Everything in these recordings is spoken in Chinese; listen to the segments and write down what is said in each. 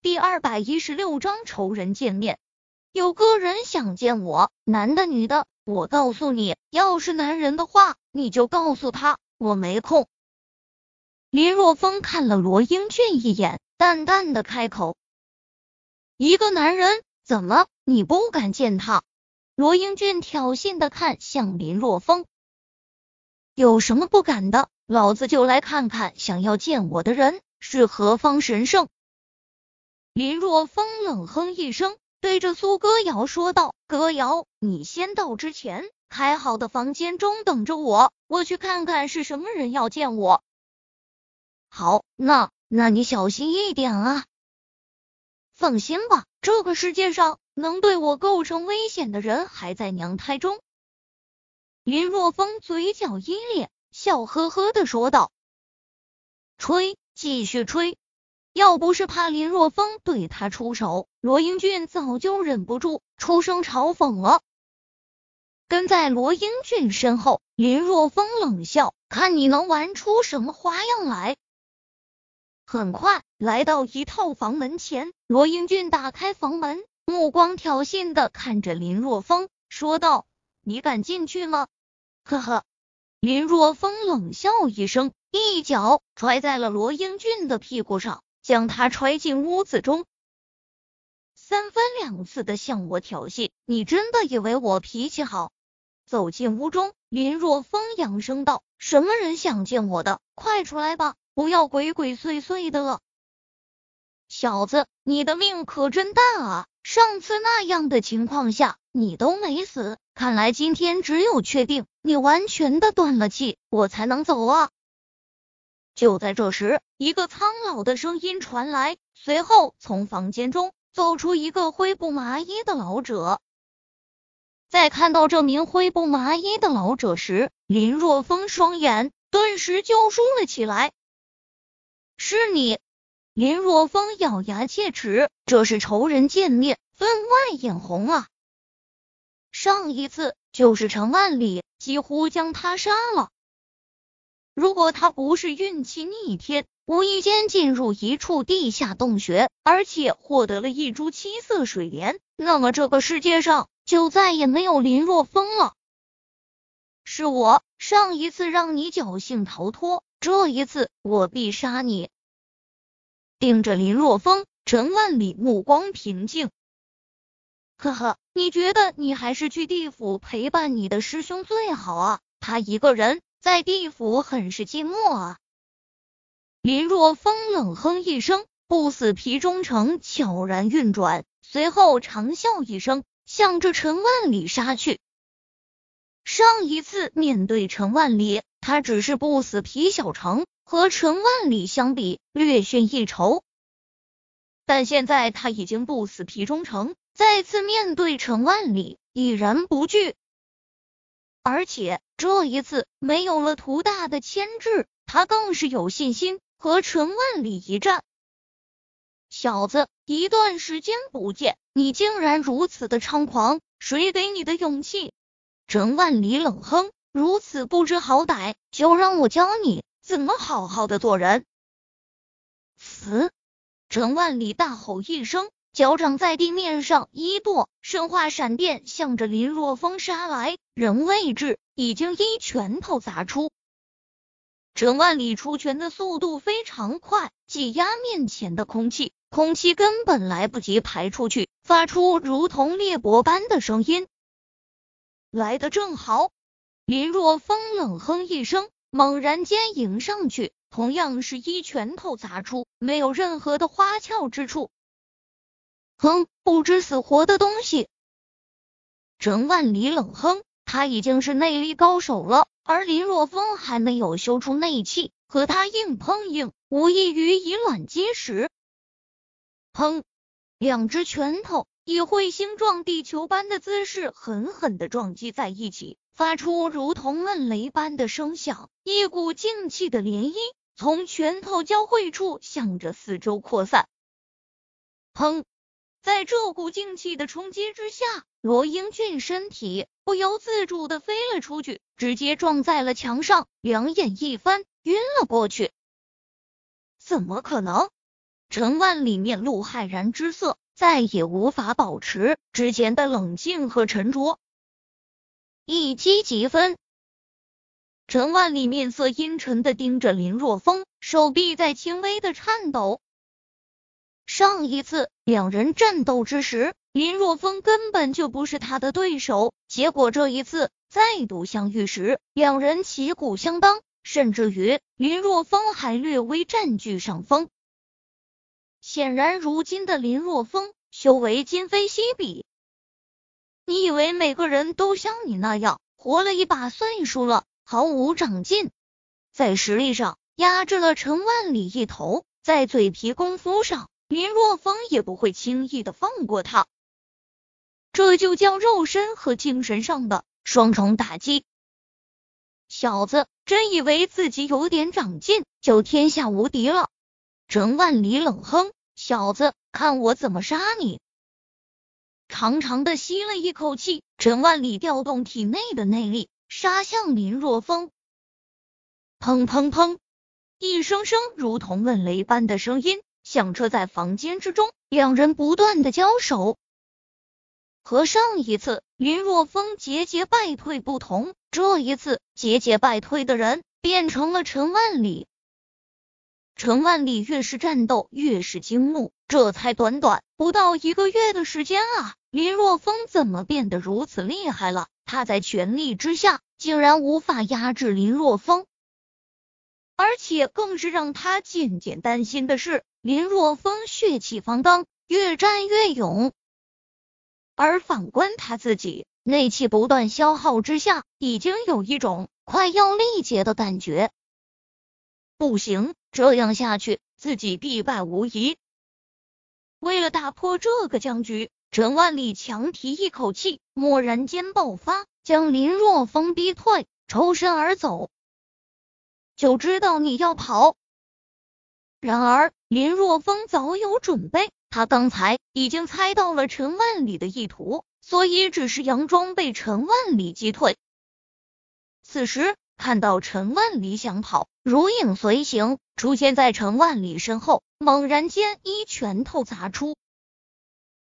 第二百一十六章仇人见面。有个人想见我，男的女的，我告诉你，要是男人的话，你就告诉他我没空。林若风看了罗英俊一眼，淡淡的开口：“一个男人，怎么你不敢见他？”罗英俊挑衅的看向林若风：“有什么不敢的？老子就来看看，想要见我的人是何方神圣。”林若风冷哼一声。对着苏歌瑶说道：“歌瑶，你先到之前开好的房间中等着我，我去看看是什么人要见我。”好，那那你小心一点啊。放心吧，这个世界上能对我构成危险的人还在娘胎中。林若风嘴角一咧，笑呵呵的说道：“吹，继续吹。”要不是怕林若风对他出手，罗英俊早就忍不住出声嘲讽了。跟在罗英俊身后，林若风冷笑：“看你能玩出什么花样来。”很快来到一套房门前，罗英俊打开房门，目光挑衅的看着林若风，说道：“你敢进去吗？”呵呵，林若风冷笑一声，一脚踹在了罗英俊的屁股上。将他踹进屋子中，三番两次的向我挑衅，你真的以为我脾气好？走进屋中，林若风扬声道：“什么人想见我的？快出来吧，不要鬼鬼祟祟的了。”小子，你的命可真大啊！上次那样的情况下，你都没死，看来今天只有确定你完全的断了气，我才能走啊！就在这时，一个苍老的声音传来，随后从房间中走出一个灰布麻衣的老者。在看到这名灰布麻衣的老者时，林若风双眼顿时就竖了起来。是你？林若风咬牙切齿，这是仇人见面，分外眼红啊！上一次就是陈万里，几乎将他杀了。如果他不是运气逆天，无意间进入一处地下洞穴，而且获得了一株七色水莲，那么这个世界上就再也没有林若风了。是我上一次让你侥幸逃脱，这一次我必杀你。盯着林若风，陈万里目光平静。呵呵，你觉得你还是去地府陪伴你的师兄最好啊？他一个人。在地府很是寂寞啊！林若风冷哼一声，不死皮中城悄然运转，随后长啸一声，向着陈万里杀去。上一次面对陈万里，他只是不死皮小城，和陈万里相比略逊一筹。但现在他已经不死皮中城，再次面对陈万里，已然不惧。而且这一次没有了图大的牵制，他更是有信心和陈万里一战。小子，一段时间不见，你竟然如此的猖狂，谁给你的勇气？陈万里冷哼，如此不知好歹，就让我教你怎么好好的做人。死！陈万里大吼一声。脚掌在地面上一跺，生化闪电向着林若风杀来，人未至，已经一拳头砸出。陈万里出拳的速度非常快，挤压面前的空气，空气根本来不及排出去，发出如同裂帛般的声音。来的正好，林若风冷哼一声，猛然间迎上去，同样是一拳头砸出，没有任何的花俏之处。哼，不知死活的东西！陈万里冷哼，他已经是内力高手了，而林若风还没有修出内气，和他硬碰硬，无异于以卵击石。砰！两只拳头以彗星撞地球般的姿势狠狠的撞击在一起，发出如同闷雷般的声响，一股劲气的涟漪从拳头交汇处向着四周扩散。砰！在这股劲气的冲击之下，罗英俊身体不由自主的飞了出去，直接撞在了墙上，两眼一翻，晕了过去。怎么可能？陈万里面露骇然之色，再也无法保持之前的冷静和沉着。一击即分，陈万里面色阴沉的盯着林若风，手臂在轻微的颤抖。上一次两人战斗之时，林若风根本就不是他的对手，结果这一次再度相遇时，两人旗鼓相当，甚至于林若风还略微占据上风。显然，如今的林若风修为今非昔比。你以为每个人都像你那样活了一把岁数了，毫无长进，在实力上压制了陈万里一头，在嘴皮功夫上，林若风也不会轻易的放过他。这就叫肉身和精神上的双重打击。小子，真以为自己有点长进就天下无敌了？陈万里冷哼：“小子，看我怎么杀你！”长长的吸了一口气，陈万里调动体内的内力，杀向林若风。砰砰砰！一声声如同闷雷般的声音响彻在房间之中，两人不断的交手。和上一次林若风节节败退不同，这一次节节败退的人变成了陈万里。陈万里越是战斗越是惊怒，这才短短不到一个月的时间啊！林若风怎么变得如此厉害了？他在权力之下，竟然无法压制林若风。而且更是让他渐渐担心的是，林若风血气方刚，越战越勇。而反观他自己，内气不断消耗之下，已经有一种快要力竭的感觉。不行，这样下去，自己必败无疑。为了打破这个僵局。陈万里强提一口气，蓦然间爆发，将林若风逼退，抽身而走。就知道你要跑。然而林若风早有准备，他刚才已经猜到了陈万里的意图，所以只是佯装被陈万里击退。此时看到陈万里想跑，如影随形，出现在陈万里身后，猛然间一拳头砸出。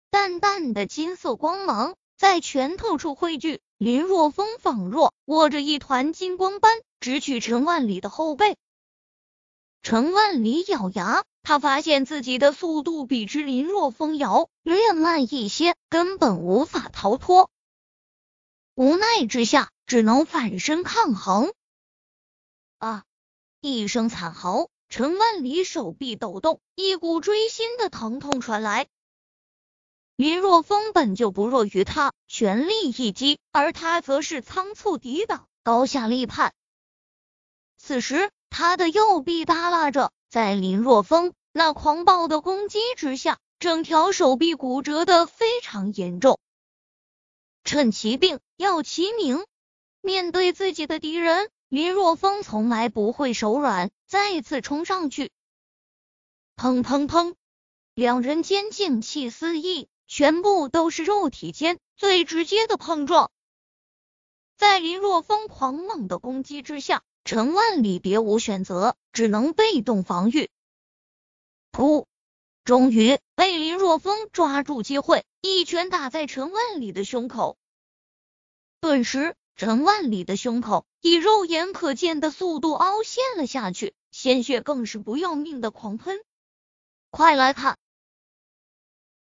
淡淡的金色光芒在拳头处汇聚，林若风仿若握着一团金光般直取陈万里的后背。陈万里咬牙，他发现自己的速度比之林若风要略慢一些，根本无法逃脱。无奈之下，只能反身抗衡。啊！一声惨嚎，陈万里手臂抖动，一股锥心的疼痛传来。林若风本就不弱于他，全力一击，而他则是仓促抵挡，高下立判。此时，他的右臂耷拉着，在林若风那狂暴的攻击之下，整条手臂骨折的非常严重。趁其病，要其名。面对自己的敌人，林若风从来不会手软，再次冲上去。砰砰砰，两人间劲气四溢。全部都是肉体间最直接的碰撞，在林若风狂猛的攻击之下，陈万里别无选择，只能被动防御。噗！终于被林若风抓住机会，一拳打在陈万里的胸口。顿时，陈万里的胸口以肉眼可见的速度凹陷了下去，鲜血更是不要命的狂喷。快来看！